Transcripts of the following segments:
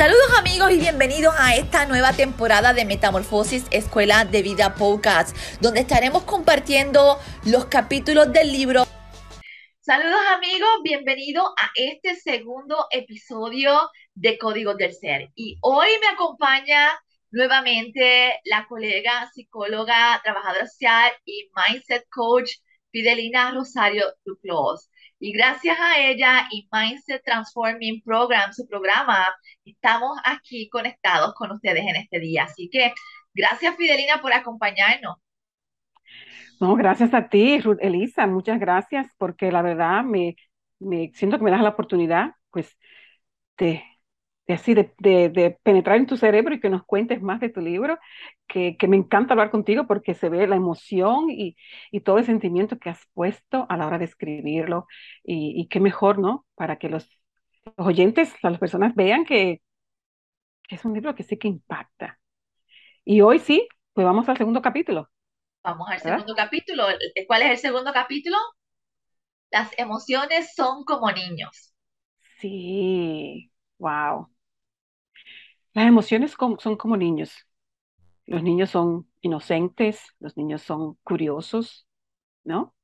Saludos amigos y bienvenidos a esta nueva temporada de Metamorfosis Escuela de Vida Podcast, donde estaremos compartiendo los capítulos del libro. Saludos amigos, bienvenidos a este segundo episodio de Códigos del Ser. Y hoy me acompaña nuevamente la colega psicóloga, trabajadora social y mindset coach Fidelina Rosario Duclos. Y gracias a ella y Mindset Transforming Program, su programa, estamos aquí conectados con ustedes en este día. Así que gracias Fidelina por acompañarnos. No, gracias a ti, Ruth Elisa, muchas gracias, porque la verdad me, me siento que me das la oportunidad, pues, de así de, de, penetrar en tu cerebro y que nos cuentes más de tu libro, que, que me encanta hablar contigo porque se ve la emoción y, y, todo el sentimiento que has puesto a la hora de escribirlo y, y qué mejor, ¿no? Para que los, los oyentes, las personas vean que, que, es un libro que sí que impacta. Y hoy sí, pues vamos al segundo capítulo. Vamos al segundo capítulo. ¿Cuál es el segundo capítulo? Las emociones son como niños. Sí, wow. Las emociones son como niños. Los niños son inocentes, los niños son curiosos, ¿no?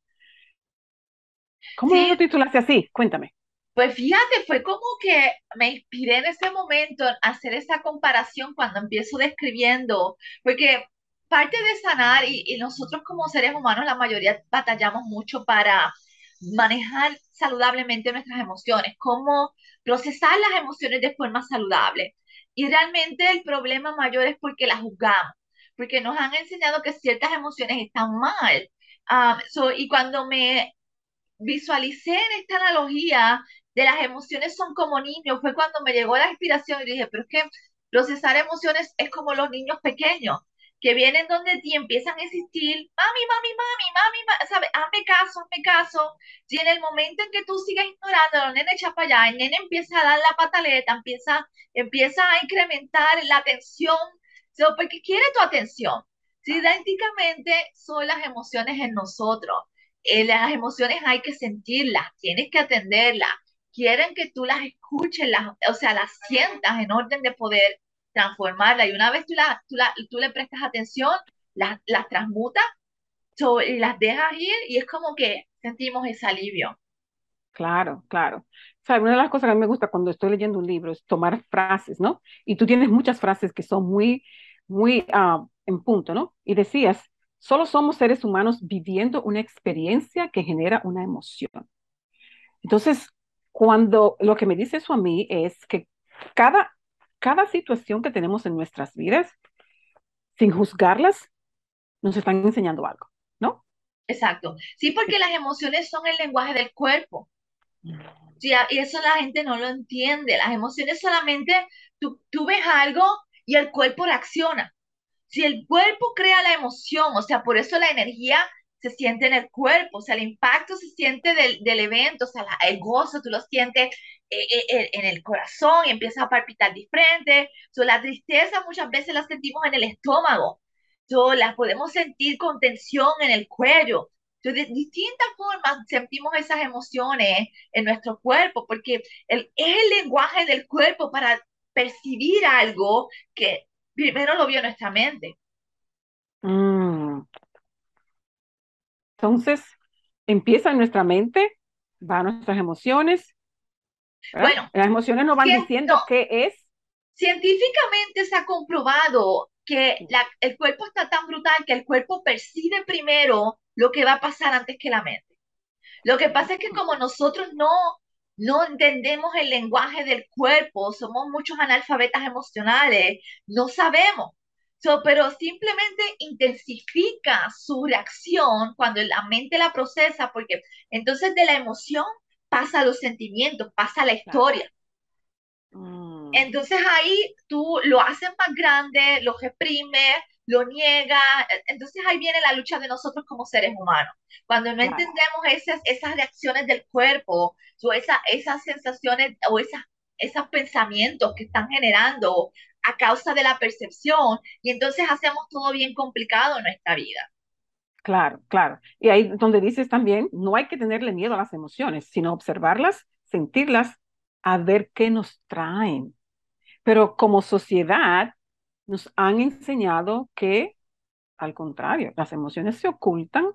¿Cómo lo titulaste así? Cuéntame. Pues fíjate, fue como que me inspiré en ese momento a hacer esa comparación cuando empiezo describiendo, porque parte de sanar y, y nosotros como seres humanos la mayoría batallamos mucho para manejar saludablemente nuestras emociones, cómo procesar las emociones de forma saludable. Y realmente el problema mayor es porque las juzgamos, porque nos han enseñado que ciertas emociones están mal. Ah, y cuando me visualicé en esta analogía de las emociones son como niños, fue cuando me llegó la inspiración y dije, pero es que procesar emociones es como los niños pequeños que vienen donde ti empiezan a insistir, mami, mami, mami, mami, mami ¿sabes? Hazme caso, hazme caso. Si en el momento en que tú sigas ignorando, el nene echa para allá, el nene empieza a dar la pataleta, empieza, empieza a incrementar la atención, porque quiere tu atención. Si idénticamente son las emociones en nosotros. Eh, las emociones hay que sentirlas, tienes que atenderlas. Quieren que tú las escuches, las, o sea, las sientas en orden de poder transformarla. Y una vez tú, la, tú, la, tú le prestas atención, las, las transmutas y las dejas ir y es como que sentimos ese alivio. Claro, claro. O sea, una de las cosas que a mí me gusta cuando estoy leyendo un libro es tomar frases, ¿no? Y tú tienes muchas frases que son muy, muy uh, en punto, ¿no? Y decías, solo somos seres humanos viviendo una experiencia que genera una emoción. Entonces, cuando lo que me dice eso a mí es que cada cada situación que tenemos en nuestras vidas, sin juzgarlas, nos están enseñando algo, ¿no? Exacto. Sí, porque las emociones son el lenguaje del cuerpo. Sí, y eso la gente no lo entiende. Las emociones solamente tú, tú ves algo y el cuerpo reacciona. Si el cuerpo crea la emoción, o sea, por eso la energía se siente en el cuerpo, o sea, el impacto se siente del, del evento, o sea, el gozo tú lo sientes eh, eh, en el corazón y empieza a palpitar diferente. So, la tristeza muchas veces la sentimos en el estómago, so, la podemos sentir con tensión en el cuello. So, de distintas formas sentimos esas emociones en nuestro cuerpo, porque el, es el lenguaje del cuerpo para percibir algo que primero lo vio nuestra mente. Mm. Entonces, empieza en nuestra mente, va a nuestras emociones. Bueno, las emociones nos van diciendo qué es. Científicamente se ha comprobado que el cuerpo está tan brutal que el cuerpo percibe primero lo que va a pasar antes que la mente. Lo que pasa es que como nosotros no, no entendemos el lenguaje del cuerpo, somos muchos analfabetas emocionales, no sabemos pero simplemente intensifica su reacción cuando la mente la procesa, porque entonces de la emoción pasa a los sentimientos, pasa a la historia. Mm. Entonces ahí tú lo haces más grande, lo reprimes, lo niega, entonces ahí viene la lucha de nosotros como seres humanos. Cuando no entendemos esas, esas reacciones del cuerpo, o esa, esas sensaciones o esas, esos pensamientos que están generando a causa de la percepción y entonces hacemos todo bien complicado en nuestra vida. Claro, claro. Y ahí donde dices también, no hay que tenerle miedo a las emociones, sino observarlas, sentirlas, a ver qué nos traen. pero como sociedad nos han enseñado que, al contrario, las emociones se ocultan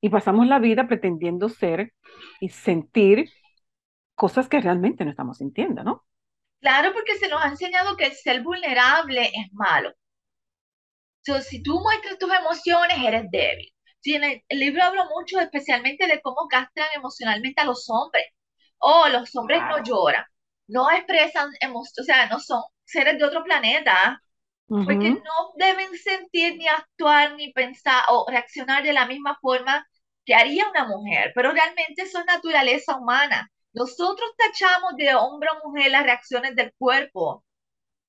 y pasamos la vida pretendiendo ser y sentir cosas que realmente no estamos sintiendo, ¿no? Claro, porque se nos ha enseñado que el ser vulnerable es malo. Entonces, si tú muestras tus emociones, eres débil. Sí, en el, el libro hablo mucho especialmente de cómo castran emocionalmente a los hombres. Oh, los hombres no lloran, no expresan emociones, o sea, no son seres de otro planeta, porque no deben sentir ni actuar ni pensar o reaccionar de la misma forma que haría una mujer, pero realmente eso es naturaleza humana. Nosotros tachamos de hombre o mujer las reacciones del cuerpo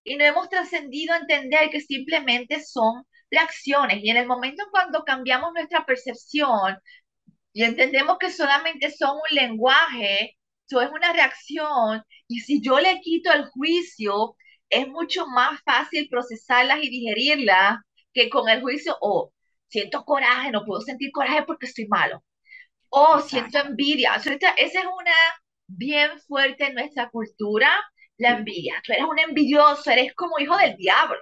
y no hemos trascendido a entender que simplemente son reacciones. Y en el momento en cuando cambiamos nuestra percepción y entendemos que solamente son un lenguaje, eso es una reacción, y si yo le quito el juicio, es mucho más fácil procesarlas y digerirlas que con el juicio, o siento coraje, no puedo sentir coraje porque estoy malo, o siento envidia. Esa es una bien fuerte en nuestra cultura, la Sí, envidia. Tú eres un envidioso, eres como hijo del diablo.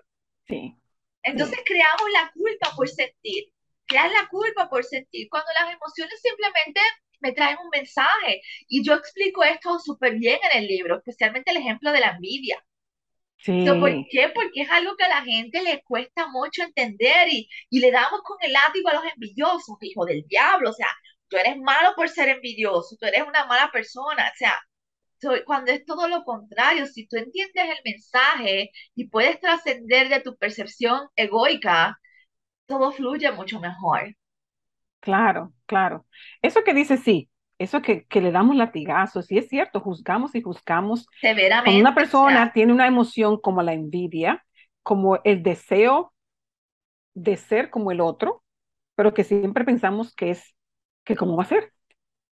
sí, Entonces sí, creamos la culpa por sentir, creas la culpa por sentir, cuando las emociones simplemente me traen un mensaje. Y yo explico esto súper bien en el libro, especialmente el ejemplo de la envidia. So, ¿Por sí, qué? Porque es algo que a la gente le cuesta mucho entender y, y le damos con el látigo a los envidiosos, hijo del diablo, o sea, tú eres malo por ser envidioso, tú eres una mala persona, o sea, cuando es todo lo contrario, si tú entiendes el mensaje y puedes trascender de tu percepción egoica, todo fluye mucho mejor, claro, claro. Eso que dice sí, eso que, que le damos latigazos, sí es cierto, juzgamos y juzgamos. Cuando una severamente, o sea, persona tiene una emoción como la envidia, como el deseo de ser como el otro, pero que siempre pensamos que es, que cómo va a ser.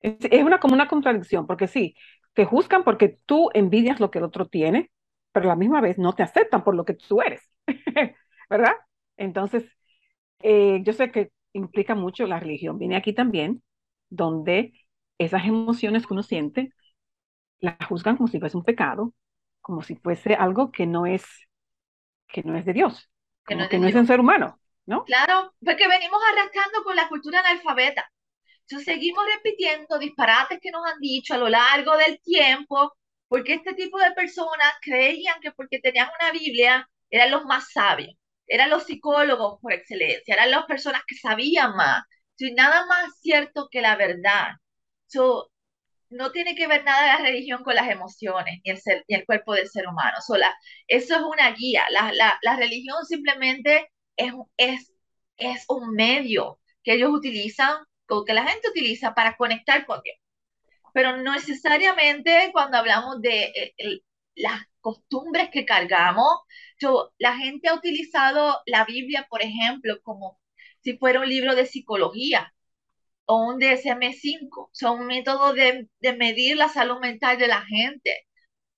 Es, es una como una contradicción, porque sí, te juzgan porque tú envidias lo que el otro tiene, pero a la misma vez no te aceptan por lo que tú eres, ¿verdad? Entonces, eh, yo sé que implica mucho la religión. Viene aquí también, donde esas emociones que uno siente, las juzgan como si fuese un pecado, como si fuese algo que no es, que no es de Dios, que no es que de no es Dios. un ser humano, ¿no? Claro, porque venimos arrastrando con la cultura analfabeta. Entonces seguimos repitiendo disparates que nos han dicho a lo largo del tiempo, porque este tipo de personas creían que porque tenían una Biblia eran los más sabios, eran los psicólogos por excelencia, eran las personas que sabían más. Sin nada más cierto que la verdad. So, no tiene que ver nada la religión con las emociones ni el, ser, ni el cuerpo del ser humano. So, la, eso es una guía. La, la, la religión simplemente es, es, es un medio que ellos utilizan, o que la gente utiliza para conectar con Dios. Pero no necesariamente cuando hablamos de eh, el, las costumbres que cargamos, yo, la gente ha utilizado la Biblia, por ejemplo, como si fuera un libro de psicología o un DSM-5, son un método de, de medir la salud mental de la gente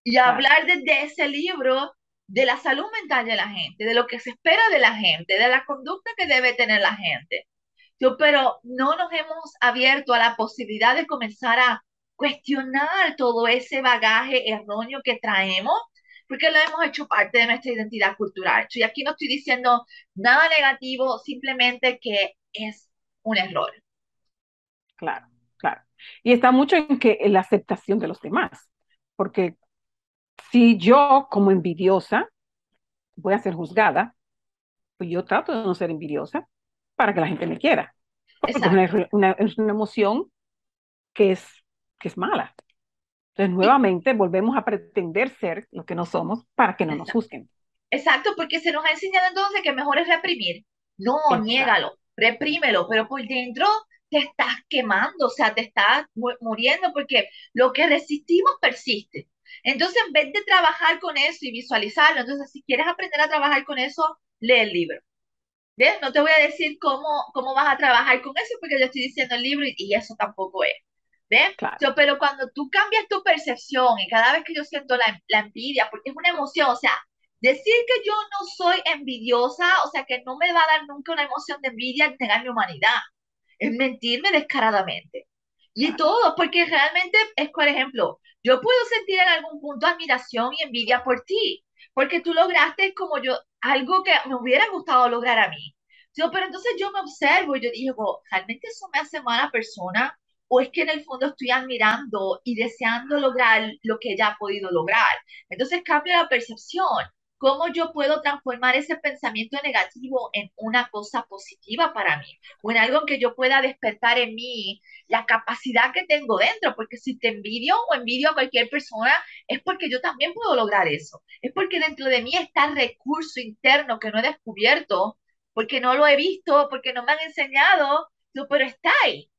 y hablar desde ese libro de la salud mental de la gente, de lo que se espera de la gente, de la conducta que debe tener la gente. Pero no nos hemos abierto a la posibilidad de comenzar a cuestionar todo ese bagaje erróneo que traemos, porque lo hemos hecho parte de nuestra identidad cultural. Y aquí no estoy diciendo nada negativo, simplemente que es un error. claro, claro. Y está mucho en que la aceptación de los demás, porque si yo como envidiosa voy a ser juzgada, pues yo trato de no ser envidiosa para que la gente me quiera, porque es una, una, es una emoción que es, que es mala. Entonces, nuevamente, volvemos a pretender ser lo que no somos para que no nos exacto. juzguen. Exacto, porque se nos ha enseñado entonces que mejor es reprimir. No, Exacto, niégalo, reprímelo, pero por dentro te estás quemando, o sea, te estás mu- muriendo porque lo que resistimos persiste. Entonces, en vez de trabajar con eso y visualizarlo, entonces, si quieres aprender a trabajar con eso, lee el libro. ¿Ves? No te voy a decir cómo, cómo vas a trabajar con eso porque yo estoy diciendo el libro y, y eso tampoco es. ¿Ves? claro, Yo, pero cuando tú cambias tu percepción y cada vez que yo siento la, la envidia, porque es una emoción, o sea, decir que yo no soy envidiosa, o sea, que no me va a dar nunca una emoción de envidia negar mi humanidad, es mentirme descaradamente. Y claro. todo, porque realmente es, por ejemplo, yo puedo sentir en algún punto admiración y envidia por ti, porque tú lograste como yo, algo que me hubiera gustado lograr a mí. Yo, pero entonces yo me observo y yo digo, ¿realmente eso me hace mala persona? ¿O es que en el fondo estoy admirando y deseando lograr lo que ella ha podido lograr? Entonces cambia la percepción. ¿Cómo yo puedo transformar ese pensamiento negativo en una cosa positiva para mí? O en algo que yo pueda despertar en mí la capacidad que tengo dentro, porque si te envidio o envidio a cualquier persona, es porque yo también puedo lograr eso. Es porque dentro de mí está el recurso interno que no he descubierto, porque no lo he visto, porque no me han enseñado, pero está ahí.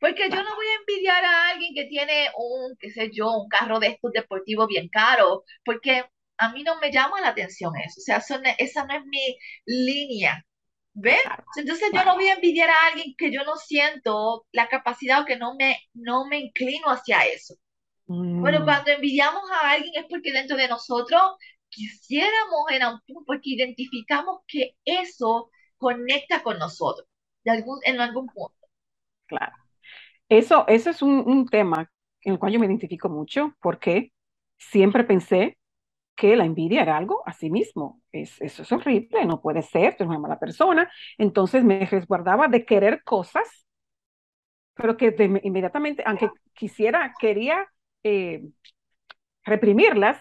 Porque yo no voy a envidiar a alguien que tiene un, qué sé yo, un carro de estos deportivos bien caro, porque a mí no me llama la atención eso, o sea, esa no es mi línea, ¿ves? Entonces yo no voy a envidiar a alguien que yo no siento la capacidad o que no me, no me inclino hacia eso. Bueno, mm. cuando envidiamos a alguien es porque dentro de nosotros quisiéramos en un punto, porque identificamos que eso conecta con nosotros, de algún, en algún punto. Claro. Eso, eso es un, un tema en el cual yo me identifico mucho, porque siempre pensé que la envidia era algo a sí mismo. Es, eso es horrible, no puede ser, tú eres una mala persona. Entonces me resguardaba de querer cosas, pero que inmediatamente, aunque quisiera, quería eh, reprimirlas,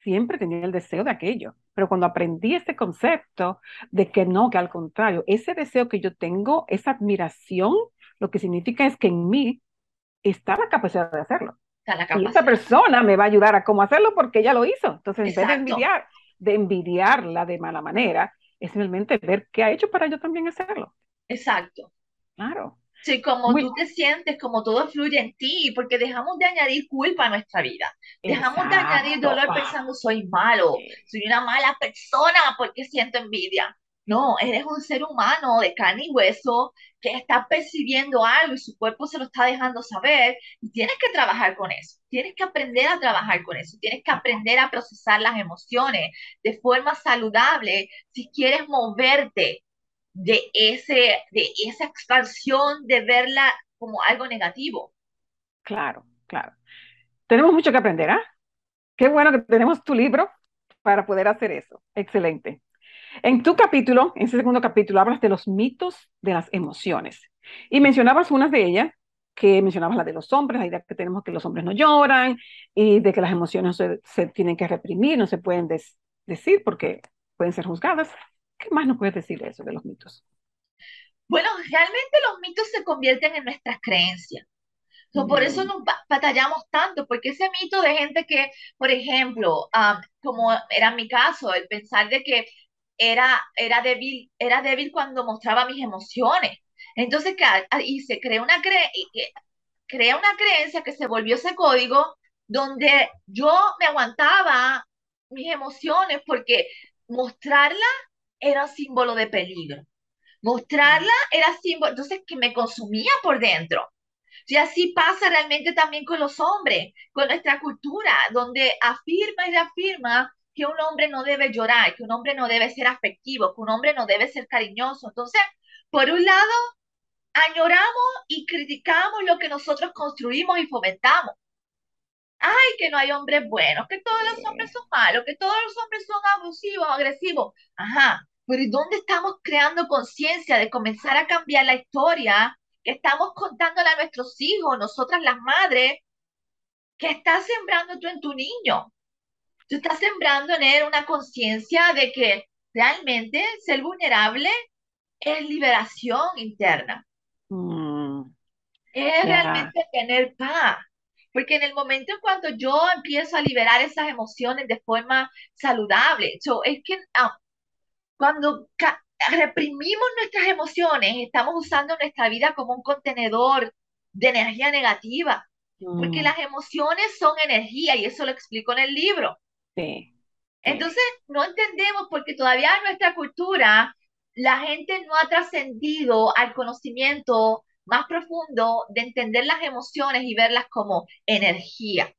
siempre tenía el deseo de aquello. Pero cuando aprendí este concepto de que no, que al contrario, ese deseo que yo tengo, esa admiración, lo que significa es que en mí está la capacidad de hacerlo. Y esa persona me va a ayudar a cómo hacerlo porque ella lo hizo. Entonces, en vez de envidiar, de envidiarla de mala manera, es simplemente ver qué ha hecho para yo también hacerlo. Exacto. Claro. Sí, como tú te sientes, como todo fluye en ti, porque dejamos de añadir culpa a nuestra vida. Dejamos de añadir dolor pensando, soy malo, soy una mala persona porque siento envidia. No, eres un ser humano de carne y hueso que está percibiendo algo y su cuerpo se lo está dejando saber y tienes que trabajar con eso. Tienes que aprender a trabajar con eso. Tienes que aprender a procesar las emociones de forma saludable si quieres moverte de, ese, de esa expansión de verla como algo negativo. Claro, claro. Tenemos mucho que aprender, ¿ah? Qué bueno que tenemos tu libro para poder hacer eso. Excelente. En tu capítulo, en ese segundo capítulo, hablas de los mitos de las emociones y mencionabas unas de ellas, que mencionabas la de los hombres, la idea que tenemos que los hombres no lloran y de que las emociones se, tienen que reprimir, no se pueden decir porque pueden ser juzgadas. ¿Qué más nos puedes decir de eso, de los mitos? Bueno, realmente los mitos se convierten en nuestras creencias. por eso nos batallamos tanto, porque ese mito de gente que, por ejemplo, como era mi caso, el pensar de que era, era, débil, era débil cuando mostraba mis emociones. Entonces, y se crea una, cre crea una creencia que se volvió ese código donde yo me aguantaba mis emociones porque mostrarla era símbolo de peligro. Mostrarla era símbolo, entonces que me consumía por dentro. Y así pasa realmente también con los hombres, con nuestra cultura, donde afirma y reafirma que un hombre no debe llorar, que un hombre no debe ser afectivo, que un hombre no debe ser cariñoso. Entonces, por un lado, añoramos y criticamos lo que nosotros construimos y fomentamos. Ay, que no hay hombres buenos, que todos los hombres son malos, que todos los hombres son abusivos, agresivos. Ajá, pero ¿y dónde estamos creando conciencia de comenzar a cambiar la historia que estamos contándole a nuestros hijos, nosotras las madres, que estás sembrando tú en tu niño? Tú estás sembrando en él una conciencia de que realmente ser vulnerable es liberación interna. Mm, es realmente tener paz. Porque en el momento en cuando yo empiezo a liberar esas emociones de forma saludable, es que ah, cuando reprimimos nuestras emociones, estamos usando nuestra vida como un contenedor de energía negativa. Porque mm. las emociones son energía y eso lo explico en el libro. Entonces, no entendemos porque todavía en nuestra cultura la gente no ha trascendido al conocimiento más profundo de entender las emociones y verlas como energía.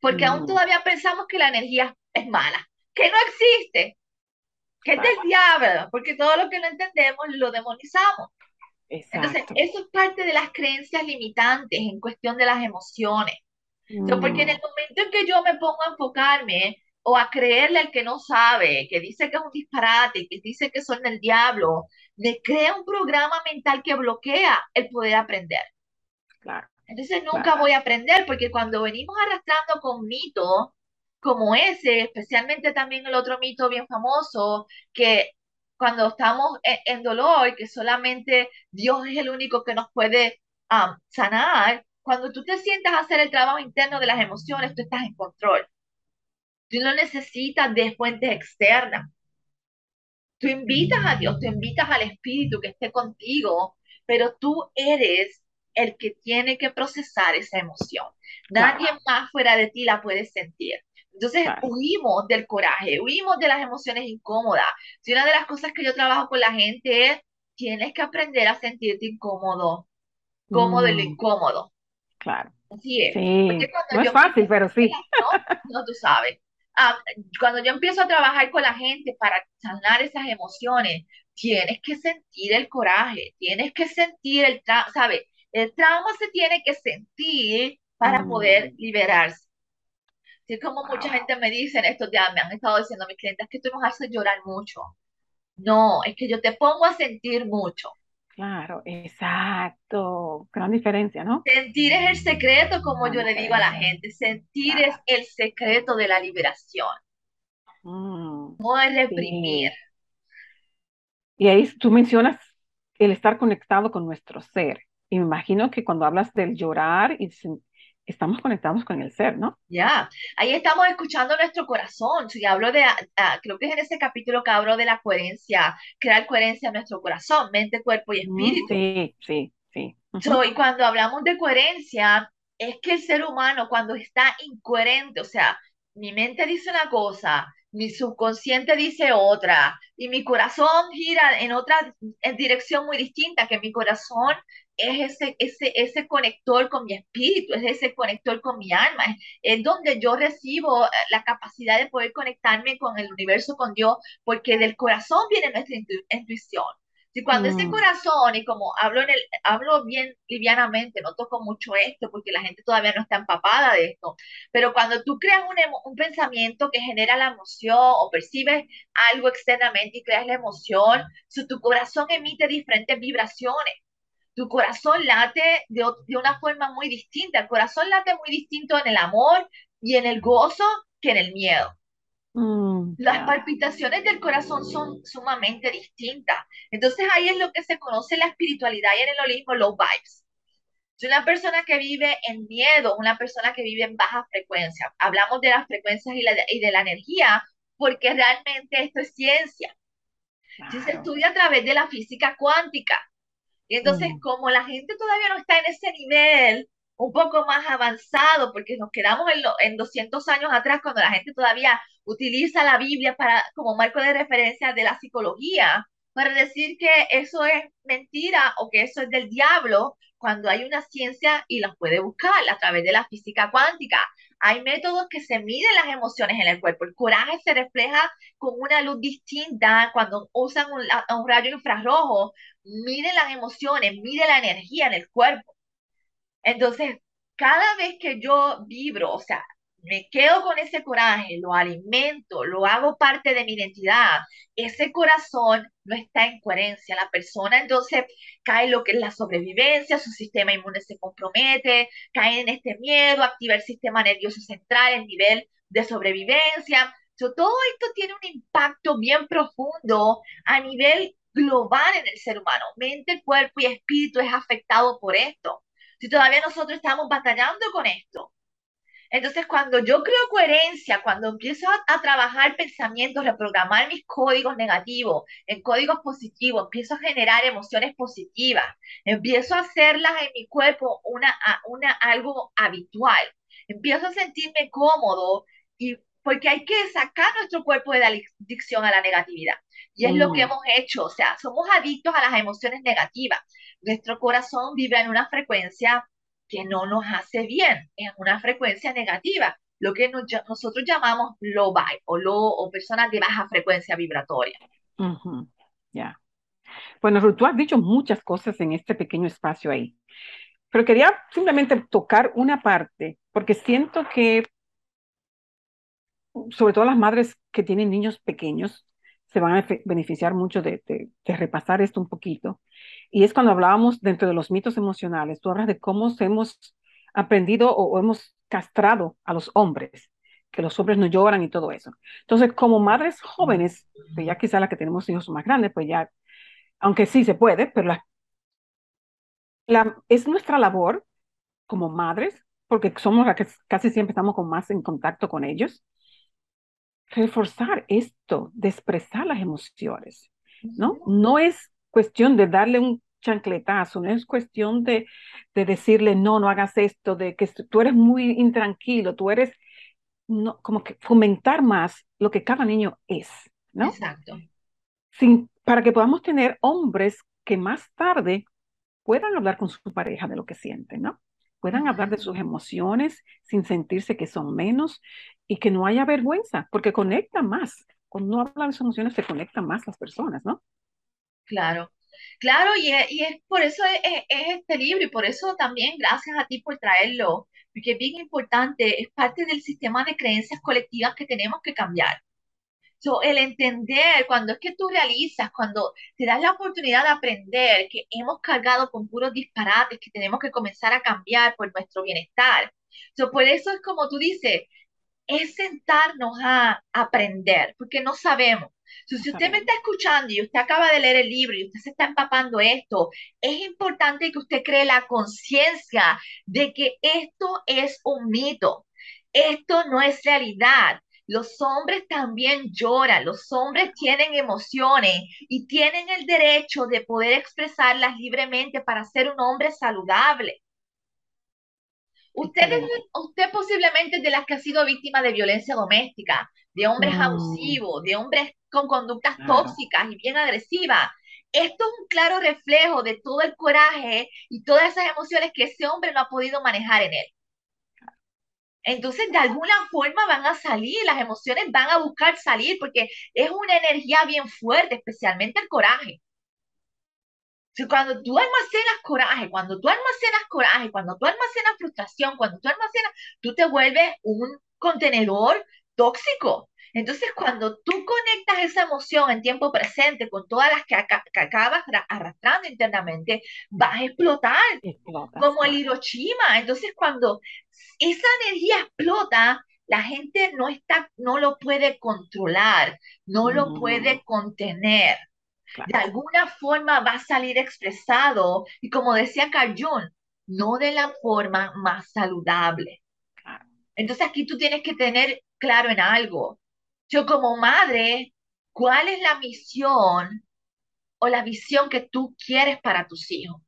Porque aún mm. todavía pensamos que la energía es mala, que no existe, que es del diablo, porque todo lo que no entendemos lo demonizamos. Entonces, eso es parte de las creencias limitantes en cuestión de las emociones. So, porque en el Mm, momento en que yo me pongo a enfocarme o a creerle al que no sabe, que dice que es un disparate, que dice que son del diablo, me crea un programa mental que bloquea el poder aprender. claro, Entonces claro. nunca voy a aprender porque cuando venimos arrastrando con mitos como ese, especialmente también el otro mito bien famoso, que cuando estamos en, en dolor, que solamente Dios es el único que nos puede um, sanar, cuando tú te sientas a hacer el trabajo interno de las emociones, tú estás en control. Tú no necesitas de fuentes externas. Tú invitas a Dios, tú invitas al Espíritu que esté contigo, pero tú eres el que tiene que procesar esa emoción. Nadie Claro, más fuera de ti la puede sentir. Entonces claro. huimos del coraje, huimos de las emociones incómodas. Si una de las cosas que yo trabajo con la gente es, tienes que aprender a sentirte incómodo, cómodo en lo Mm, incómodo. Claro. Así es. Sí, no cuando es yo fácil, pero sí. no tú sabes. Ah, cuando yo empiezo a trabajar con la gente para sanar esas emociones, tienes que sentir el coraje, tienes que sentir el trauma, ¿sabes? El trauma se tiene que sentir para poder Mm, liberarse. Así como mucha wow, gente me dice en estos días, me han estado diciendo mis clientes que tú nos haces llorar mucho. No, es que yo te pongo a sentir mucho. Claro, exacto. Gran diferencia, ¿no? Sentir es el secreto, como Gran yo le digo a la gente. Sentir es el secreto de la liberación. Mm, No es reprimir. sí. Y ahí tú mencionas el estar conectado con nuestro ser. Y me imagino que cuando hablas del llorar, y estamos conectados con el ser, ¿no? Ya, ahí estamos escuchando nuestro corazón. Si hablo de, ah, creo que es en ese capítulo que hablo de la coherencia, crear coherencia en nuestro corazón, mente, cuerpo y Mm, espíritu. sí, sí, sí. So, Ujú. y cuando hablamos de coherencia, es que el ser humano cuando está incoherente, o sea, mi mente dice una cosa, mi subconsciente dice otra, y mi corazón gira en otra en dirección muy distinta, que mi corazón es ese, ese, ese conector con mi espíritu, es ese conector con mi alma, es, es donde yo recibo eh, la capacidad de poder conectarme con el universo, con Dios, porque del corazón viene nuestra intu- intuición. Si cuando ese Mm, corazón, y como hablo, en el, hablo bien livianamente, no toco mucho esto porque la gente todavía no está empapada de esto, pero cuando tú creas un, un pensamiento que genera la emoción o percibes algo externamente y creas la emoción, si tu corazón emite diferentes vibraciones. Tu corazón late de, una forma muy distinta. El corazón late muy distinto en el amor y en el gozo que en el miedo. mm, Las ya, palpitaciones del corazón son sumamente distintas. Entonces ahí es lo que se conoce en la espiritualidad y en el holismo, low vibes. Si una persona que vive en miedo, una persona que vive en baja frecuencia, hablamos de las frecuencias y, la, y de la energía, porque realmente esto es ciencia. Si se claro. estudia a través de la física cuántica, y entonces, como la gente todavía no está en ese nivel un poco más avanzado, porque nos quedamos en, lo, en 200 años atrás, cuando la gente todavía utiliza la Biblia para, como marco de referencia de la psicología, para decir que eso es mentira o que eso es del diablo, cuando hay una ciencia y las puede buscar a través de la física cuántica. Hay métodos que se miden las emociones en el cuerpo. El coraje se refleja con una luz distinta cuando usan un, rayo infrarrojo mide las emociones, mide la energía en el cuerpo. Entonces, cada vez que yo vibro, o sea, me quedo con ese coraje, lo alimento, lo hago parte de mi identidad, ese corazón no está en coherencia. La persona entonces cae lo que es la sobrevivencia, su sistema inmune se compromete, cae en este miedo, activa el sistema nervioso central, el nivel de sobrevivencia. So, todo esto tiene un impacto bien profundo a nivel global en el ser humano. Mente, cuerpo y espíritu es afectado por esto si todavía nosotros estamos batallando con esto. Entonces, cuando yo creo coherencia, cuando empiezo a, a, trabajar pensamientos, reprogramar mis códigos negativos en códigos positivos, empiezo a generar emociones positivas, empiezo a hacerlas en mi cuerpo una, una, algo habitual, empiezo a sentirme cómodo y porque hay que sacar nuestro cuerpo de la adicción a la negatividad. Y es lo que mm, hemos hecho, o sea, somos adictos a las emociones negativas. Nuestro corazón vibra en una frecuencia que no nos hace bien, en una frecuencia negativa, lo que nos, nosotros llamamos low vibe o, low, o personas de baja frecuencia vibratoria. ya. Bueno, Ruth, tú has dicho muchas cosas en este pequeño espacio ahí. pero quería simplemente tocar una parte, porque siento que, sobre todo las madres que tienen niños pequeños, se van a beneficiar mucho de, repasar esto un poquito. Y es cuando hablábamos dentro de los mitos emocionales, tú hablas de cómo hemos aprendido o, hemos castrado a los hombres, que los hombres no lloran y todo eso. Entonces, como madres jóvenes, que ya quizá las que tenemos hijos más grandes, pues ya, aunque sí se puede, pero la, es nuestra labor como madres, porque somos las que casi siempre estamos con más en contacto con ellos, reforzar esto de expresar las emociones, ¿no? No es cuestión de darle un chancletazo, no es cuestión de, de decirle, no, no hagas esto, de que tú eres muy intranquilo, tú eres, no, como que fomentar más lo que cada niño es, ¿no? Exacto. Sin, para que podamos tener hombres que más tarde puedan hablar con su pareja de lo que sienten, ¿no? Puedan hablar de sus emociones sin sentirse que son menos y que no haya vergüenza, porque conecta más. Cuando uno habla de sus emociones, se conectan más las personas, ¿no? Claro, claro, y es, y es por eso es, es, es, este libro y por eso también gracias a ti por traerlo, porque es bien importante, es parte del sistema de creencias colectivas que tenemos que cambiar. So, el entender, cuando es que tú realizas, cuando te das la oportunidad de aprender que hemos cargado con puros disparates, que tenemos que comenzar a cambiar por nuestro bienestar. So, por eso es como tú dices, es sentarnos a aprender, porque no sabemos. So, si usted me está escuchando y usted acaba de leer el libro y usted se está empapando esto, es importante que usted cree la conciencia de que esto es un mito. Esto no es realidad. Los hombres también lloran, los hombres tienen emociones y tienen el derecho de poder expresarlas libremente para ser un hombre saludable. Usted, usted posiblemente es de las que ha sido víctima de violencia doméstica, de hombres mm. abusivos, de hombres con conductas tóxicas y bien agresivas. Esto es un claro reflejo de todo el coraje y todas esas emociones que ese hombre no ha podido manejar en él. Entonces, de alguna forma van a salir, las emociones van a buscar salir porque es una energía bien fuerte, especialmente el coraje. Cuando tú almacenas coraje, cuando tú almacenas coraje, cuando tú almacenas frustración, cuando tú almacenas, tú te vuelves un contenedor tóxico. Entonces, cuando tú conectas esa emoción en tiempo presente con todas las que, ac que acabas arrastrando internamente, vas a explotar Explota, como el. Hiroshima. Entonces, cuando esa energía explota, la gente no está, no lo puede controlar, no lo puede contener. De alguna forma va a salir expresado y como decía Carl Jung, no de la forma más saludable. claro. Entonces aquí tú tienes que tener claro en algo. Yo como madre, ¿cuál es la misión o la visión que tú quieres para tus hijos?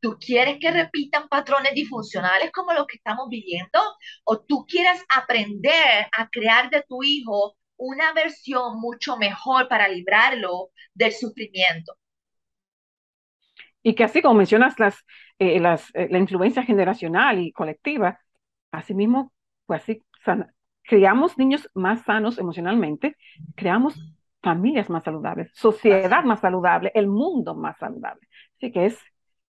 ¿Tú quieres que repitan patrones disfuncionales como los que estamos viviendo? ¿O tú quieres aprender a crear de tu hijo una versión mucho mejor para librarlo del sufrimiento? Y que así como mencionas las, eh, las, eh, la influencia generacional y colectiva, asimismo, pues así sana- creamos niños más sanos emocionalmente, creamos familias más saludables, sociedad más saludable, el mundo más saludable. Así que es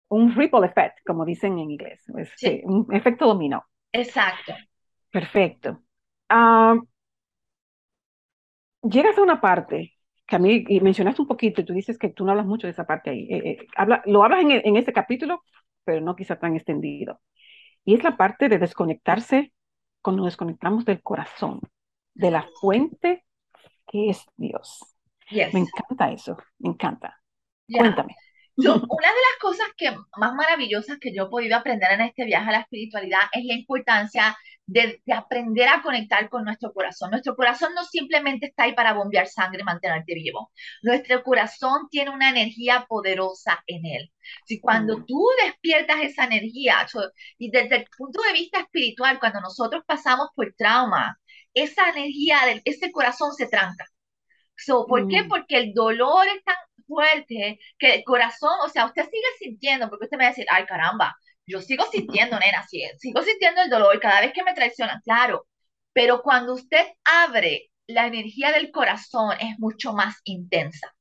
un ripple effect, como dicen en inglés, es sí, un efecto dominó. exacto. Perfecto. Ah, llegas a una parte que a mí, y mencionaste un poquito, y tú dices que tú no hablas mucho de esa parte ahí. Eh, eh, habla, lo hablas en, en ese capítulo, pero no quizá tan extendido. Y es la parte de desconectarse cuando nos desconectamos del corazón, de la fuente que es Dios. Yes. Me encanta eso, me encanta. Yeah. Cuéntame. So, una de las cosas que más maravillosas que yo he podido aprender en este viaje a la espiritualidad es la importancia de, de, aprender a conectar con nuestro corazón. Nuestro corazón no simplemente está ahí para bombear sangre y mantenerte vivo. Nuestro corazón tiene una energía poderosa en él. Si cuando Mm. tú despiertas esa energía, y desde el punto de vista espiritual, cuando nosotros pasamos por trauma, esa energía, de, ese corazón se tranca. So, ¿Por qué? Mm. Porque el dolor es tan fuerte que el corazón, o sea, usted sigue sintiendo, porque usted me va a decir, ay caramba, yo sigo sintiendo, nena, sigo sintiendo el dolor cada vez que me traicionan, claro, pero cuando usted abre la energía del corazón es mucho más intensa.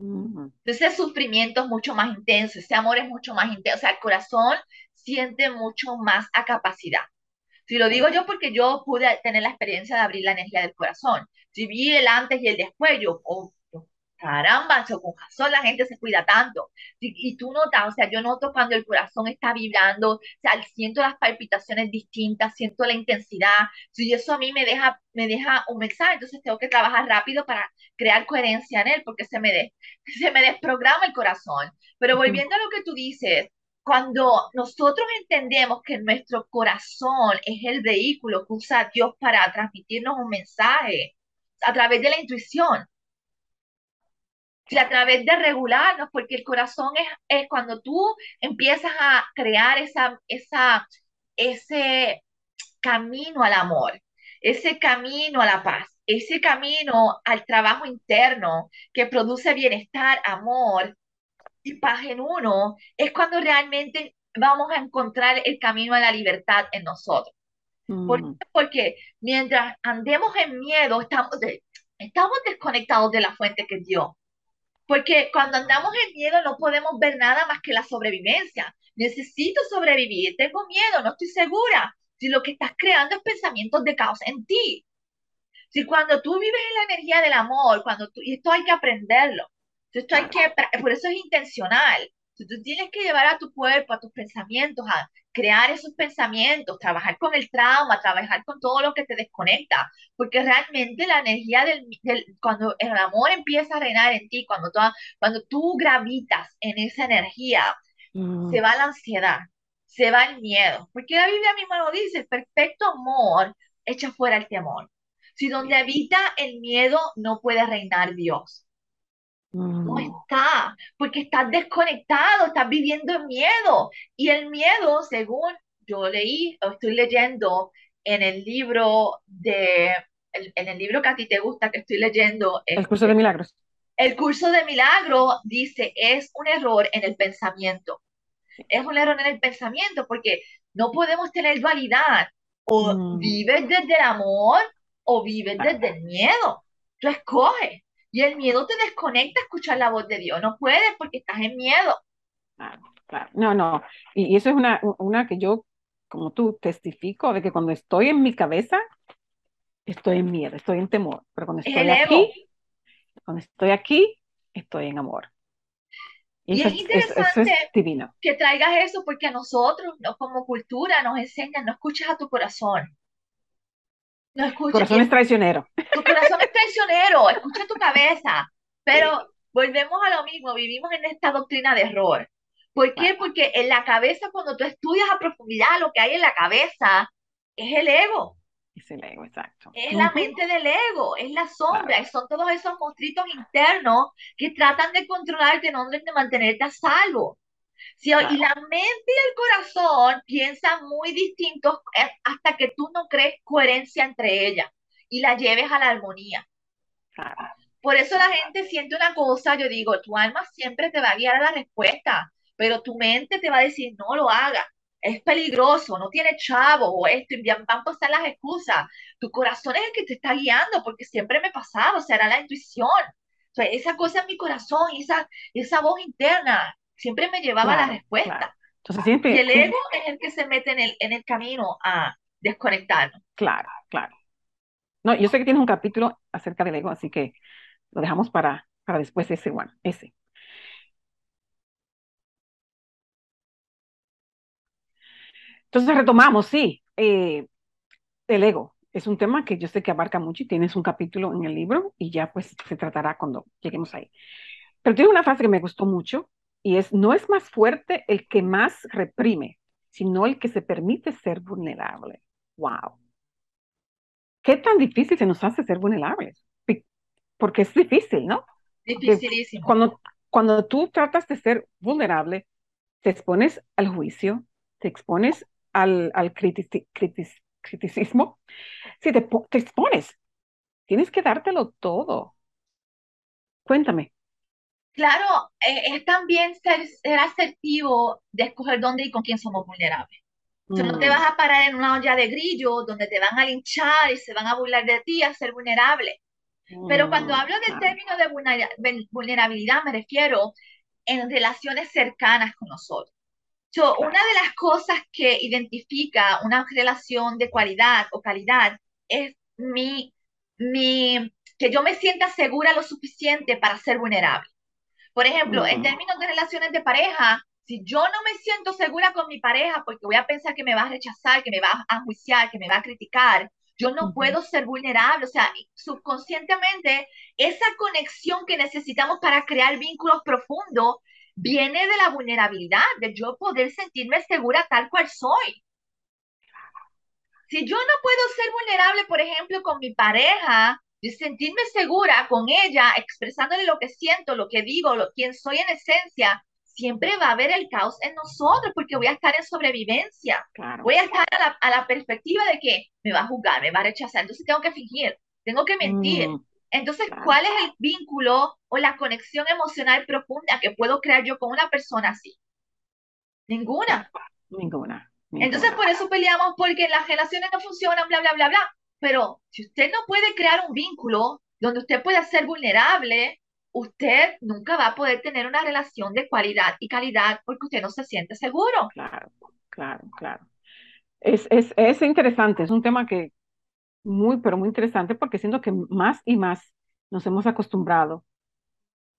Entonces, ese sufrimiento es mucho más intenso, ese amor es mucho más intenso, o sea, el corazón siente mucho más a capacidad. Si lo digo yo porque yo pude tener la experiencia de abrir la energía del corazón. Si vi el antes y el después, yo, oh, caramba, con razón la gente se cuida tanto. Y, y, tú notas, o sea, yo noto cuando el corazón está vibrando, o sea, siento las palpitaciones distintas, siento la intensidad, y eso a mí me deja, me deja un mensaje, entonces tengo que trabajar rápido para crear coherencia en él, porque se me, de, se me desprograma el corazón. Pero volviendo a lo que tú dices, cuando nosotros entendemos que nuestro corazón es el vehículo que usa Dios para transmitirnos un mensaje a través de la intuición, y a través de regularnos, porque el corazón es, es cuando tú empiezas a crear esa, esa, ese camino al amor, ese camino a la paz, ese camino al trabajo interno que produce bienestar, amor y paz en uno, es cuando realmente vamos a encontrar el camino a la libertad en nosotros. Mm. Porque mientras andemos en miedo, estamos, estamos desconectados de la fuente que es Dios. Porque cuando andamos en miedo no podemos ver nada más que la sobrevivencia. Necesito sobrevivir, tengo miedo, no estoy segura. Si lo que estás creando es pensamientos de caos en ti. Si cuando tú vives en la energía del amor, cuando tú, y esto hay que aprenderlo, esto hay que, por eso es intencional. Tú tienes que llevar a tu cuerpo, a tus pensamientos, a crear esos pensamientos, trabajar con el trauma, trabajar con todo lo que te desconecta, porque realmente la energía del, cuando el amor empieza a reinar en ti, cuando tú, cuando tú gravitas en esa energía, mm. se va la ansiedad, se va el miedo, porque la Biblia misma lo dice, el perfecto amor echa fuera el temor. Si donde habita el miedo no puede reinar Dios. No mm. está, porque estás desconectado, estás viviendo en miedo. Y el miedo, según yo leí o estoy leyendo en el libro de, en el libro que a ti te gusta, que estoy leyendo. El curso de milagros. El curso de milagro dice, es un error en el pensamiento. Es un error en el pensamiento porque no podemos tener dualidad. O mm. vives desde el amor o vives desde el miedo. Tú escoges. Y el miedo te desconecta a escuchar la voz de Dios. No puedes porque estás en miedo. Claro, claro. No, no. Y, eso es una, una que yo, como tú, testifico de que cuando estoy en mi cabeza, estoy en miedo, estoy en temor. Pero cuando estoy aquí, cuando estoy aquí, estoy en amor. Y, es interesante divino. que traigas eso porque a nosotros, ¿no? como cultura, nos enseñan, no escuchas a tu corazón. No escucha. Corazón es traicionero. Tu corazón es traicionero, escucha tu cabeza. Pero volvemos a lo mismo, vivimos en esta doctrina de error. ¿Por qué? Porque en la cabeza, cuando tú estudias a profundidad lo que hay en la cabeza, es el ego. Es el ego, exacto. Es la mente del ego, es la sombra, y son todos esos monstruitos internos que tratan de controlarte, no de mantenerte a salvo. Y la mente y el corazón piensan muy distintos eh, hasta que tú no crees coherencia entre ellas y la lleves a la armonía. Por eso la gente siente una cosa, yo digo, tu alma siempre te va a guiar a la respuesta, pero tu mente te va a decir, no lo hagas, es peligroso, no tiene chavo o esto, y van a pasar las excusas. Tu corazón es el que te está guiando, porque siempre me pasaba, o sea, era la intuición. O esa cosa en mi corazón, esa, esa voz interna, siempre me llevaba la respuesta. Entonces, siempre, y el ego es el que se mete en el, en el camino a desconectarnos. Claro, claro. No, yo sé que tienes un capítulo acerca del ego, así que lo dejamos para, para después ese one, ese. Entonces retomamos, sí, eh, el ego es un tema que yo sé que abarca mucho y tienes un capítulo en el libro y ya pues se tratará cuando lleguemos ahí. Pero tiene una frase que me gustó mucho y es, no es más fuerte el que más reprime, sino el que se permite ser vulnerable. ¡Wow! ¿Qué tan difícil se nos hace ser vulnerables? Porque es difícil, ¿no? Dificilísimo. Cuando, cuando tú tratas de ser vulnerable, te expones al juicio, te expones al, al criticismo. Si te, te expones, tienes que dártelo todo. Cuéntame, Claro, eh, es también ser, ser, asertivo de escoger dónde y con quién somos vulnerables. no te mm. vas a parar en una olla de grillo donde te van a linchar y se van a burlar de ti a ser vulnerable. Pero cuando mm, hablo del término de vulnerabilidad me refiero en relaciones cercanas con nosotros. una de las cosas que identifica una relación de cualidad o calidad es mi, mi, que yo me sienta segura lo suficiente para ser vulnerable. Por ejemplo, en términos de relaciones de pareja, si yo no me siento segura con mi pareja porque voy a pensar que me va a rechazar, que me va a enjuiciar, que me va a criticar, yo no puedo ser vulnerable. O sea, subconscientemente, esa conexión que necesitamos para crear vínculos profundos viene de la vulnerabilidad, de yo poder sentirme segura tal cual soy. Si yo no puedo ser vulnerable, por ejemplo, con mi pareja, de sentirme segura con ella, expresándole lo que siento, lo que digo, lo, quién soy en esencia, siempre va a haber el caos en nosotros porque voy a estar en sobrevivencia. Voy a estar a la, perspectiva de que me va a juzgar, me va a rechazar. Entonces tengo que fingir, tengo que mentir. Mm. Entonces, ¿cuál es el vínculo o la conexión emocional profunda que puedo crear yo con una persona así? Ninguna. Ninguna. Entonces, por eso peleamos porque las relaciones no funcionan, bla, bla, bla, bla. Pero si usted no puede crear un vínculo donde usted pueda ser vulnerable, usted nunca va a poder tener una relación de cualidad y calidad porque usted no se siente seguro. Claro, claro, claro. Es, es, es interesante, es un tema que muy, pero muy interesante porque siento que más y más nos hemos acostumbrado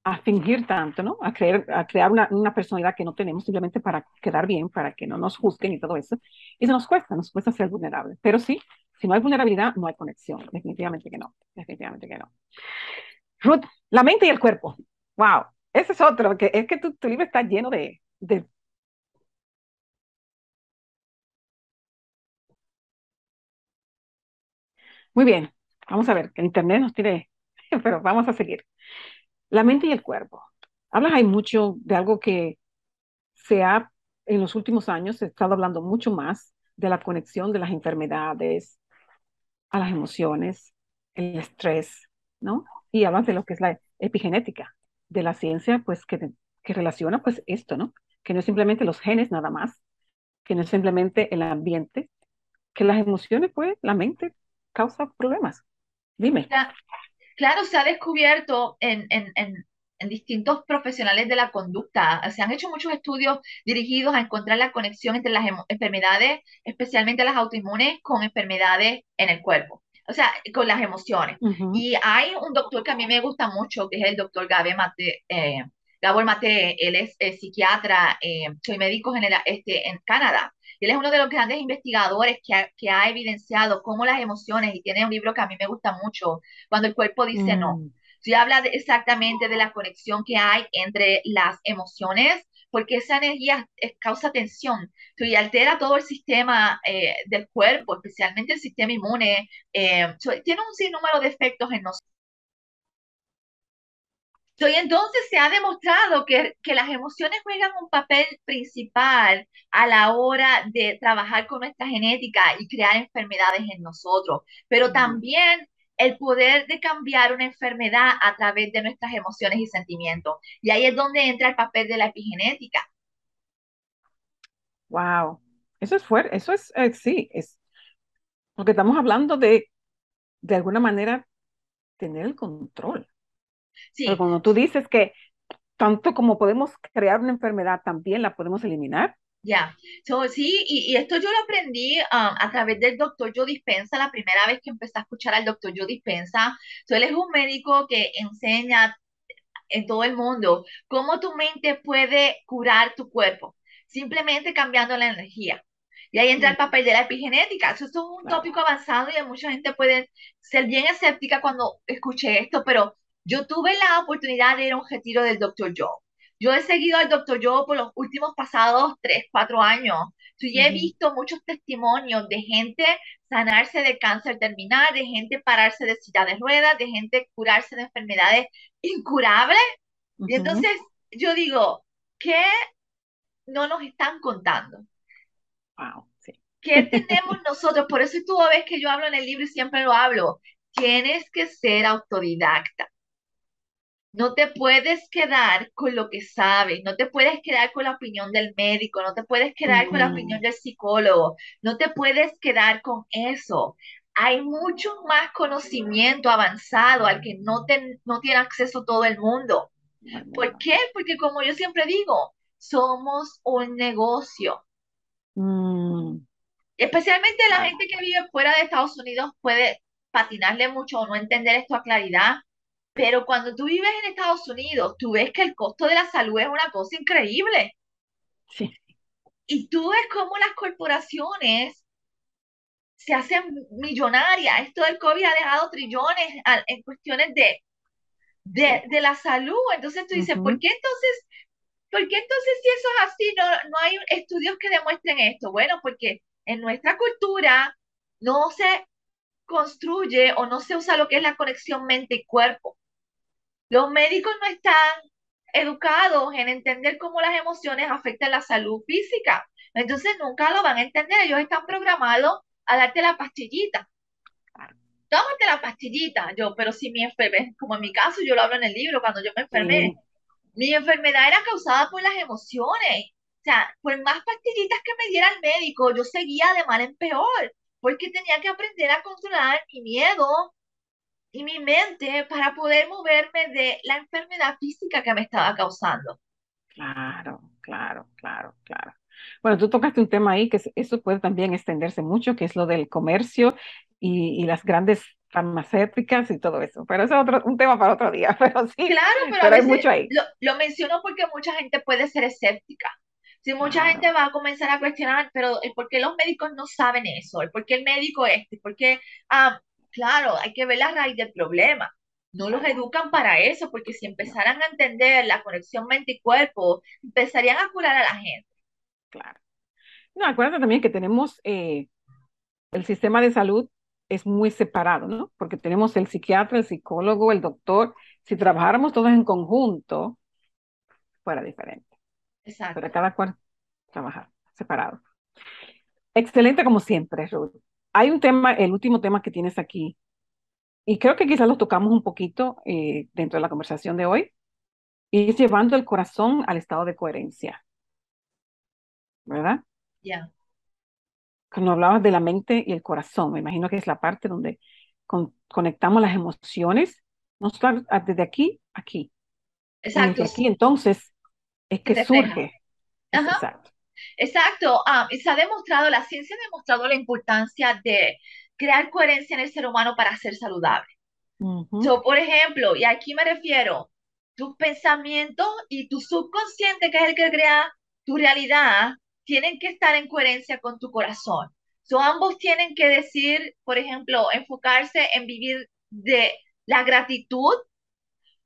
a fingir tanto, ¿no? A, creer, a crear una, una, personalidad que no tenemos simplemente para quedar bien, para que no nos juzguen y todo eso. Y eso nos cuesta, nos cuesta ser vulnerable. Pero sí, si no hay vulnerabilidad, no hay conexión. Definitivamente que no, definitivamente que no. Ruth, la mente y el cuerpo. Wow, ese es otro, que es que tu, tu libro está lleno de, de Muy bien, vamos a ver, que el Internet nos tiene, pero vamos a seguir. La mente y el cuerpo. Hablas hay mucho de algo que se ha, en los últimos años, se ha estado hablando mucho más de la conexión de las enfermedades a las emociones, el estrés, ¿no? Y hablas de lo que es la epigenética, de la ciencia, pues, que, que relaciona, pues, esto, ¿no? Que no es simplemente los genes nada más, que no es simplemente el ambiente, que las emociones, pues, la mente causa problemas. Dime. Claro, se ha descubierto en, en, en, en, distintos profesionales de la conducta. Se han hecho muchos estudios dirigidos a encontrar la conexión entre las enfermedades, especialmente las autoinmunes, con enfermedades en el cuerpo. O sea, con las emociones. Y hay un doctor que a mí me gusta mucho, que es el doctor Gabe Mate, eh, Gabor Mate, él es, psiquiatra, eh, soy médico general este, en Canadá. Él es uno de los grandes investigadores que ha, que ha, evidenciado cómo las emociones, y tiene un libro que a mí me gusta mucho, cuando el cuerpo dice no. Sí habla exactamente de la conexión que hay entre las emociones, porque esa energía causa tensión y altera todo el sistema eh, del cuerpo, especialmente el sistema inmune. Eh, tiene un sinnúmero de efectos en nosotros y entonces se ha demostrado que, que, las emociones juegan un papel principal a la hora de trabajar con nuestra genética y crear enfermedades en nosotros, pero también el poder de cambiar una enfermedad a través de nuestras emociones y sentimientos. Y ahí es donde entra el papel de la epigenética. Wow, eso es fuerte, eso es, eh, sí, es, porque estamos hablando de, de alguna manera, tener el control. Sí. Pero cuando tú dices que tanto como podemos crear una enfermedad, también la podemos eliminar. Ya, sí, y, esto yo lo aprendí um, a través del doctor Joe Dispensa, la primera vez que empecé a escuchar al doctor Joe Dispensa. So, él es un médico que enseña en todo el mundo cómo tu mente puede curar tu cuerpo, simplemente cambiando la energía. Y ahí entra el papel de la epigenética. Eso es un tópico avanzado y mucha gente puede ser bien escéptica cuando escuche esto, pero yo tuve la oportunidad de ir a un retiro del Dr. Joe. Yo he seguido al Dr. Joe por los últimos pasados 3, 4 años. Yo he visto muchos testimonios de gente sanarse de cáncer terminal, de gente pararse de silla de ruedas, de gente curarse de enfermedades incurables. Y entonces yo digo, ¿qué no nos están contando? Wow, sí. ¿Qué tenemos nosotros? Por eso tú ves que yo hablo en el libro y siempre lo hablo. Tienes que ser autodidacta. No te puedes quedar con lo que sabes, no te puedes quedar con la opinión del médico, no te puedes quedar con la opinión del psicólogo, no te puedes quedar con eso. Hay mucho más conocimiento avanzado al que no, no tiene acceso todo el mundo. ¿Por qué? Porque como yo siempre digo, somos un negocio. Mm, Especialmente la gente que vive fuera de Estados Unidos puede patinarle mucho o no entender esto a claridad, pero cuando tú vives en Estados Unidos, tú ves que el costo de la salud es una cosa increíble. Sí. Y tú ves cómo las corporaciones se hacen millonarias. Esto del COVID ha dejado trillones en cuestiones de, de, de la salud. Entonces tú dices, ¿por qué entonces, por qué entonces si eso es así, no, no hay estudios que demuestren esto? Bueno, porque en nuestra cultura no se construye o no se usa lo que es la conexión mente y cuerpo. Los médicos no están educados en entender cómo las emociones afectan la salud física. Entonces nunca lo van a entender. Ellos están programados a darte la pastillita. Tómate la pastillita. Yo, pero si mi enfermedad, como en mi caso, yo lo hablo en el libro, cuando yo me enfermé, mi enfermedad era causada por las emociones. O sea, por más pastillitas que me diera el médico, yo seguía de mal en peor, porque tenía que aprender a controlar mi miedo y mi mente para poder moverme de la enfermedad física que me estaba causando. claro, claro, claro, claro. Bueno, tú tocaste un tema ahí que es- eso puede también extenderse mucho, que es lo del comercio y, y las grandes farmacéuticas y todo eso. Pero eso es otro, un tema para otro día, pero sí, Claro, pero pero hay mucho ahí. lo, lo menciono porque mucha gente puede ser escéptica. Si mucha gente Claro, va a comenzar a cuestionar, pero ¿el ¿por qué los médicos no saben eso? ¿El ¿por qué el médico este? ¿Por qué? Ah, claro, hay que ver la raíz del problema. No los educan para eso, porque si empezaran a entender la conexión mente y cuerpo, empezarían a curar a la gente. claro. No, acuérdate también que tenemos eh, el sistema de salud es muy separado, ¿no? Porque tenemos el psiquiatra, el psicólogo, el doctor. Si trabajáramos todos en conjunto, fuera diferente. Pero Exacto. cada cual trabaja separado. Excelente como siempre, Ruth. Hay un tema, el último tema que tienes aquí, y creo que quizás lo tocamos un poquito eh, dentro de la conversación de hoy, y es llevando el corazón al estado de coherencia, ¿verdad? Ya. Cuando hablabas de la mente y el corazón, me imagino que es la parte donde con- conectamos las emociones, no solo desde aquí, aquí, Exacto. desde aquí entonces es que surge Ajá. exacto. Exacto, y se ha demostrado, la ciencia ha demostrado la importancia de crear coherencia en el ser humano para ser saludable. Ujú, So, por ejemplo, y aquí me refiero, tus pensamientos y tu subconsciente, que es el que crea tu realidad, tienen que estar en coherencia con tu corazón. So, ambos tienen que decir, por ejemplo, enfocarse en vivir de la gratitud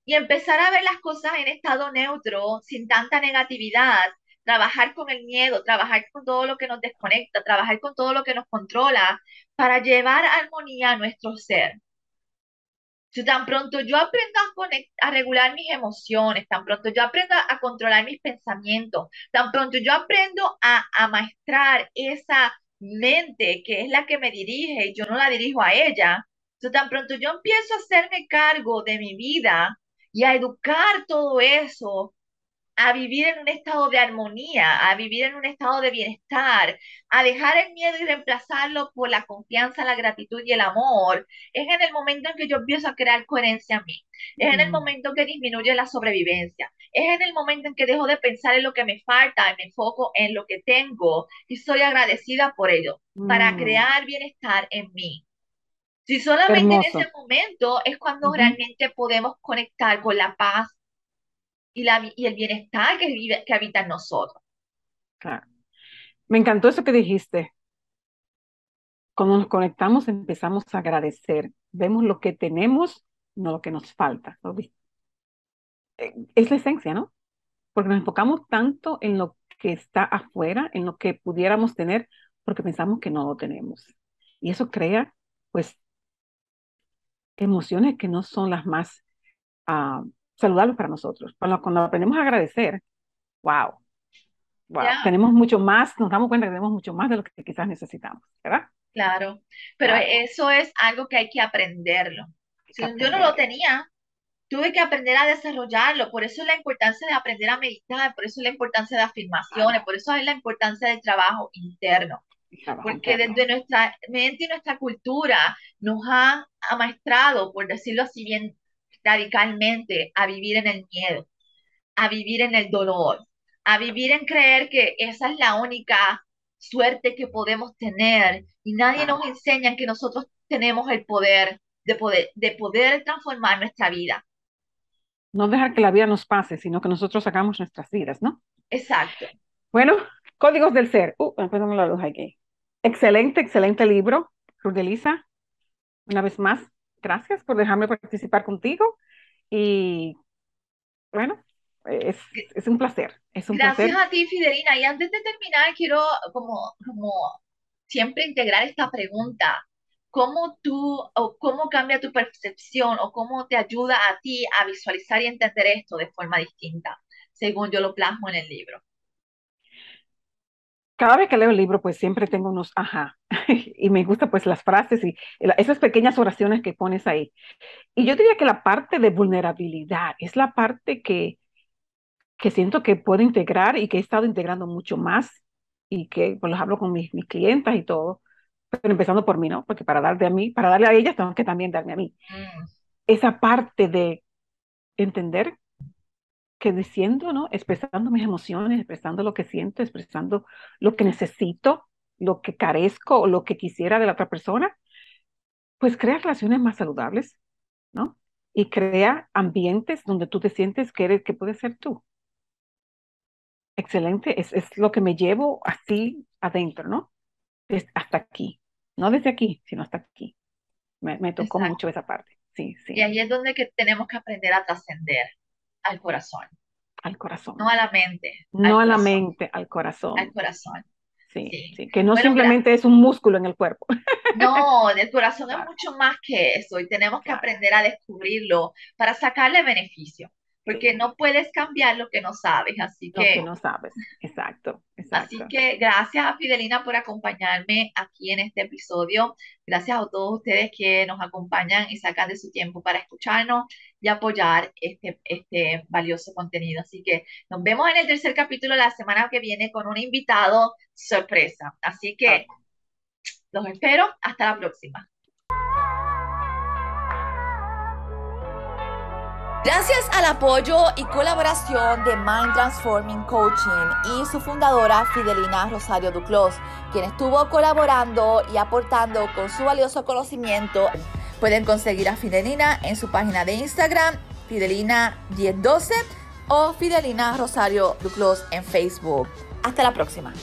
y empezar a ver las cosas en estado neutro, sin tanta negatividad, trabajar con el miedo, trabajar con todo lo que nos desconecta, trabajar con todo lo que nos controla, para llevar armonía a nuestro ser. Si tan pronto yo aprendo a, conect- a regular mis emociones, tan pronto yo aprendo a controlar mis pensamientos, tan pronto yo aprendo a, a maestrar esa mente que es la que me dirige y yo no la dirijo a ella, so, tan pronto yo empiezo a hacerme cargo de mi vida y a educar todo eso a vivir en un estado de armonía, a vivir en un estado de bienestar, a dejar el miedo y reemplazarlo por la confianza, la gratitud y el amor, es en el momento en que yo empiezo a crear coherencia en mí, es en el mm, momento en que disminuye la sobrevivencia, es en el momento en que dejo de pensar en lo que me falta y me enfoco en lo que tengo y soy agradecida por ello, para mm, crear bienestar en mí. Si solamente en ese momento es cuando realmente podemos conectar con la paz y, la, y el bienestar que, vive, que habita en nosotros. claro. Me encantó eso que dijiste. Cuando nos conectamos empezamos a agradecer. Vemos lo que tenemos, no lo que nos falta. Eh, Es la esencia, ¿no? Porque nos enfocamos tanto en lo que está afuera, en lo que pudiéramos tener, porque pensamos que no lo tenemos. Y eso crea, pues, emociones que no son las más ah, saludables para nosotros. Cuando, cuando aprendemos a agradecer, wow, wow, tenemos mucho más, nos damos cuenta que tenemos mucho más de lo que quizás necesitamos, ¿verdad? claro. Pero eso es algo que hay que aprenderlo. hay Si que yo no lo tenía, tuve que aprender a desarrollarlo. Por eso es la importancia de aprender a meditar, por eso es la importancia de afirmaciones, por eso es la importancia del trabajo interno. trabajo Porque interno. desde nuestra mente y nuestra cultura nos ha amaestrado, por decirlo así bien radicalmente, a vivir en el miedo, a vivir en el dolor, a vivir en creer que esa es la única suerte que podemos tener y nadie nos enseña que nosotros tenemos el poder de poder, de poder transformar nuestra vida. No dejar que la vida nos pase, sino que nosotros hagamos nuestras vidas, ¿no? Exacto. Bueno, Códigos del Ser. Uh, empezamos la luz aquí. Excelente, excelente libro, Rudelisa. Una vez más, gracias por dejarme participar contigo. Y bueno, es, es un placer. Es un gracias a ti, Fidelina. Y antes de terminar, quiero como, como siempre integrar esta pregunta. ¿Cómo tú o cómo cambia tu percepción o cómo te ayuda a ti a visualizar y entender esto de forma distinta, según yo lo plasmo en el libro? Cada vez que leo el libro, pues siempre tengo unos ajá, y me gustan pues las frases y esas pequeñas oraciones que pones ahí. Y yo diría que la parte de vulnerabilidad es la parte que, que siento que puedo integrar y que he estado integrando mucho más y que pues los hablo con mis, mis clientas y todo, pero empezando por mí, ¿no? Porque para darle a mí, para darle a ellas, tengo que también darme a mí. Mm. Esa parte de entender que diciendo, ¿no? Expresando mis emociones, expresando lo que siento, expresando lo que necesito, lo que carezco o lo que quisiera de la otra persona, pues crea relaciones más saludables, ¿no? Y crea ambientes donde tú te sientes que eres, que puedes ser tú. Excelente, es, es lo que me llevo así adentro, ¿no? hasta aquí, no desde aquí, sino hasta aquí. Me, me tocó mucho esa parte, sí, sí. Y ahí es donde que tenemos que aprender a trascender al corazón. Al corazón. No a la mente. No a la mente, al corazón. Al corazón. Sí, sí. que no simplemente es un músculo en el cuerpo. No, el corazón es mucho más que eso y tenemos que aprender a descubrirlo para sacarle beneficio porque no puedes cambiar lo que no sabes, así que... Lo que no sabes, exacto, Así que gracias a Fidelina por acompañarme aquí en este episodio. Gracias a todos ustedes que nos acompañan y sacan de su tiempo para escucharnos y apoyar este, este valioso contenido. Así que nos vemos en el tercer capítulo la semana que viene con un invitado sorpresa. Así que los espero. Hasta la próxima. Gracias al apoyo y colaboración de Mind Transforming Coaching y su fundadora Fidelina Rosario Duclos, quien estuvo colaborando y aportando con su valioso conocimiento. Pueden conseguir a Fidelina en su página de Instagram, Fidelina1012 o Fidelina Rosario Duclos en Facebook. Hasta la próxima.